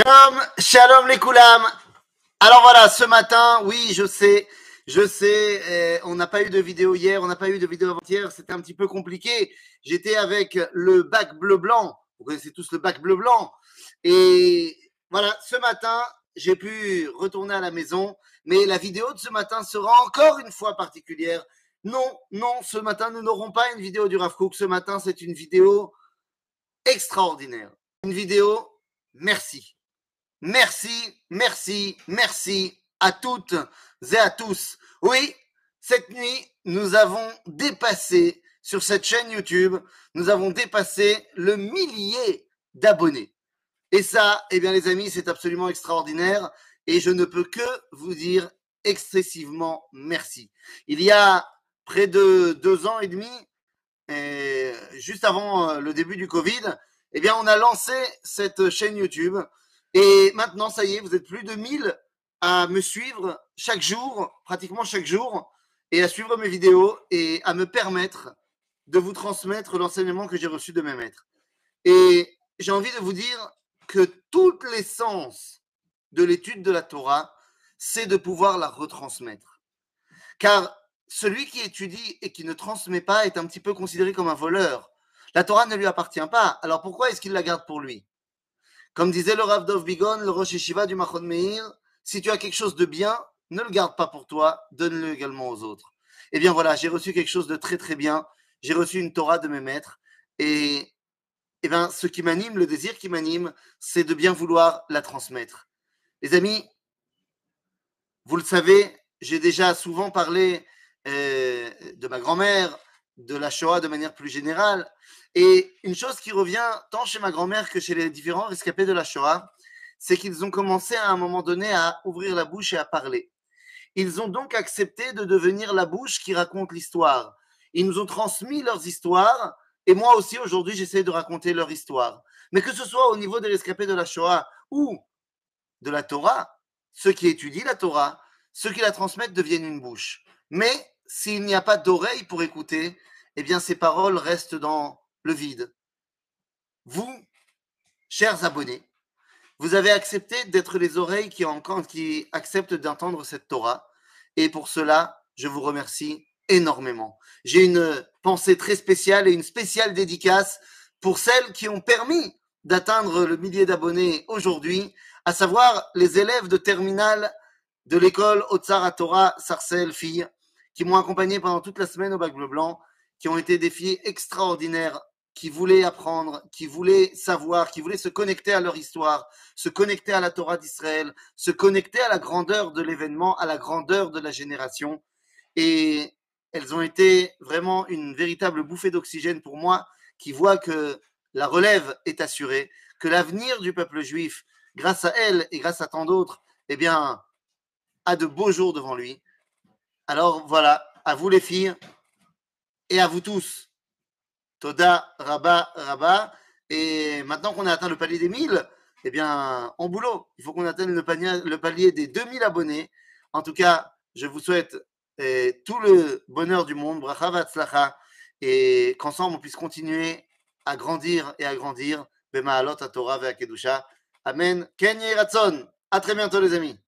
Shalom, shalom les koulam. Alors voilà, ce matin, oui, je sais, je sais, eh, on n'a pas eu de vidéo hier, on n'a pas eu de vidéo avant-hier, c'était un petit peu compliqué. J'étais avec le bac bleu-blanc, vous connaissez tous le bac bleu-blanc. Et voilà, ce matin, j'ai pu retourner à la maison, mais la vidéo de ce matin sera encore une fois particulière. Non, non, ce matin, nous n'aurons pas une vidéo du Rav Kook. Ce matin, c'est une vidéo extraordinaire. Une vidéo merci. Merci, merci, merci à toutes et à tous. Oui, cette nuit, nous avons dépassé sur cette chaîne YouTube, nous avons dépassé le millier d'abonnés. Et ça, eh bien les amis, c'est absolument extraordinaire et je ne peux que vous dire excessivement merci. Il y a près de deux ans et demi, juste avant euh, le début du Covid, eh bien on a lancé cette chaîne YouTube et maintenant, ça y est, vous êtes plus de 1000 à me suivre chaque jour, pratiquement chaque jour, et à suivre mes vidéos et à me permettre de vous transmettre l'enseignement que j'ai reçu de mes maîtres. Et j'ai envie de vous dire que toute l'essence de l'étude de la Torah, c'est de pouvoir la retransmettre. Car celui qui étudie et qui ne transmet pas est un petit peu considéré comme un voleur. La Torah ne lui appartient pas. Alors pourquoi est-ce qu'il la garde pour lui? Comme disait le Rav Dov Bigon, le Rosh Yeshiva du Machon Meir, si tu as quelque chose de bien, ne le garde pas pour toi, donne-le également aux autres. Eh bien voilà, j'ai reçu quelque chose de très très bien. J'ai reçu une Torah de mes maîtres. Et eh bien, ce qui m'anime, le désir qui m'anime, c'est de bien vouloir la transmettre. Les amis, vous le savez, j'ai déjà souvent parlé euh, de ma grand-mère, de la Shoah de manière plus générale. Et une chose qui revient tant chez ma grand-mère que chez les différents rescapés de la Shoah, c'est qu'ils ont commencé à un moment donné à ouvrir la bouche et à parler. Ils ont donc accepté de devenir la bouche qui raconte l'histoire. Ils nous ont transmis leurs histoires et moi aussi aujourd'hui j'essaie de raconter leur histoire. Mais que ce soit au niveau des rescapés de la Shoah ou de la Torah, ceux qui étudient la Torah, ceux qui la transmettent deviennent une bouche. Mais s'il n'y a pas d'oreille pour écouter, eh bien ces paroles restent dans le vide. Vous, chers abonnés, vous avez accepté d'être les oreilles qui, qui acceptent d'entendre cette Torah. Et pour cela, je vous remercie énormément. J'ai une pensée très spéciale et une spéciale dédicace pour celles qui ont permis d'atteindre le millier d'abonnés aujourd'hui, à savoir les élèves de terminale de l'école Otsara Torah Sarcelles Filles, qui m'ont accompagné pendant toute la semaine au bac bleu blanc qui ont été des filles extraordinaires, qui voulaient apprendre, qui voulaient savoir, qui voulaient se connecter à leur histoire, se connecter à la Torah d'Israël, se connecter à la grandeur de l'événement, à la grandeur de la génération. Et elles ont été vraiment une véritable bouffée d'oxygène pour moi, qui voit que la relève est assurée, que l'avenir du peuple juif, grâce à elles et grâce à tant d'autres, eh bien, a de beaux jours devant lui. Alors voilà, à vous les filles, et à vous tous. Toda, Rabat, Rabat. Et maintenant qu'on a atteint le palier des 1000, eh bien, en boulot. Il faut qu'on atteigne le palier, le palier des 2000 abonnés. En tout cas, je vous souhaite eh, tout le bonheur du monde, bracha vatzlacha, et qu'ensemble on puisse continuer à grandir et à grandir. Bema alot Torah Kedusha. Amen. Ken Ratson. À très bientôt, les amis.